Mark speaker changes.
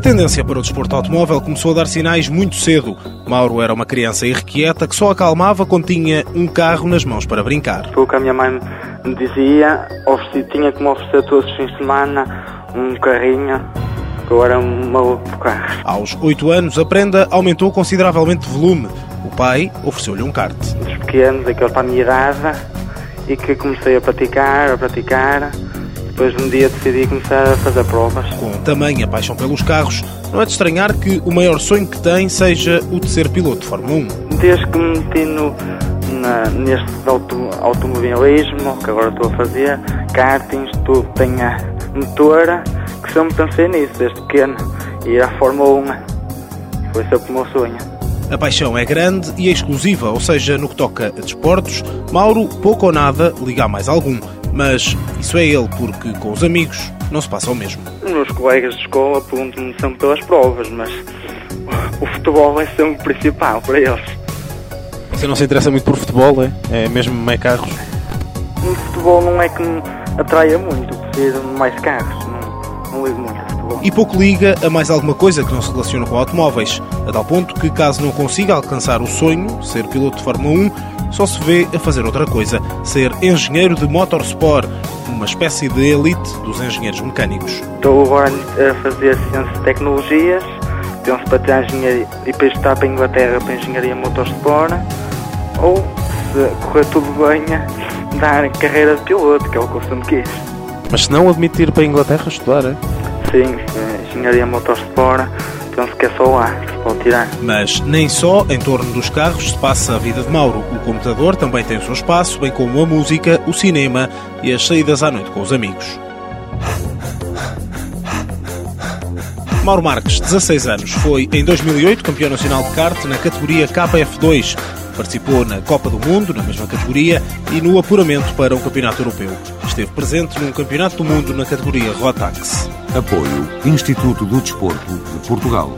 Speaker 1: tendência para o desporto automóvel começou a dar sinais muito cedo. Mauro era uma criança irrequieta que só acalmava quando tinha um carro nas mãos para brincar.
Speaker 2: O que a minha mãe me dizia, ofereci, tinha que me oferecer todos os fins de semana um carrinho, eu era um maluco por carros.
Speaker 1: Aos oito anos, a prenda aumentou consideravelmente de volume. O pai ofereceu-lhe um kart.
Speaker 2: Dos pequenos, aquele para a minha idade, e que comecei a praticar, a praticar. Depois um dia decidi começar a fazer provas.
Speaker 1: Com tamanha paixão pelos carros, não é de estranhar que o maior sonho que tem seja o de ser piloto de Fórmula 1.
Speaker 2: Desde que me meti no, na, neste auto, automobilismo, que agora estou a fazer, kartings, tudo tem a motora, que sempre pensei nisso, desde pequeno, ir à Fórmula 1. Foi sempre o meu sonho.
Speaker 1: A paixão é grande e é exclusiva, ou seja, no que toca a desportos, Mauro pouco ou nada liga a mais algum. Mas isso é ele, porque com os amigos não se passa o mesmo.
Speaker 2: Os meus colegas de escola perguntam-me sempre pelas provas, mas o futebol é sempre o principal para eles.
Speaker 1: Você não se interessa muito por futebol, é? É mesmo mais carros?
Speaker 2: O futebol não é que me atraia muito, prefiro mais carros, não, não ligo muito a futebol.
Speaker 1: E pouco liga a mais alguma coisa que não se relaciona com automóveis, a tal ponto que, caso não consiga alcançar o sonho, ser piloto de Fórmula 1, só se vê a fazer outra coisa, ser engenheiro de motorsport, uma espécie de elite dos engenheiros mecânicos.
Speaker 2: Estou agora a fazer ciências e tecnologias, penso para ter engenharia e depois estar para a Inglaterra para engenharia motorsport, ou se correr tudo bem, dar carreira de piloto, que é o que eu sempre quis.
Speaker 1: Mas se não admitir para a Inglaterra estudar, é?
Speaker 2: Sim, engenharia motorsport, penso que é só lá que se tirar.
Speaker 1: Mas nem só em torno dos carros se passa a vida de Mauro. O computador também tem o seu espaço, bem como a música, o cinema e as saídas à noite com os amigos. Mauro Marques, 16 anos, foi em 2008 campeão nacional de kart na categoria KF2. Participou na Copa do Mundo, na mesma categoria, e no apuramento para um campeonato europeu. Esteve presente num campeonato do mundo na categoria Rotax.
Speaker 3: Apoio Instituto do Desporto de Portugal.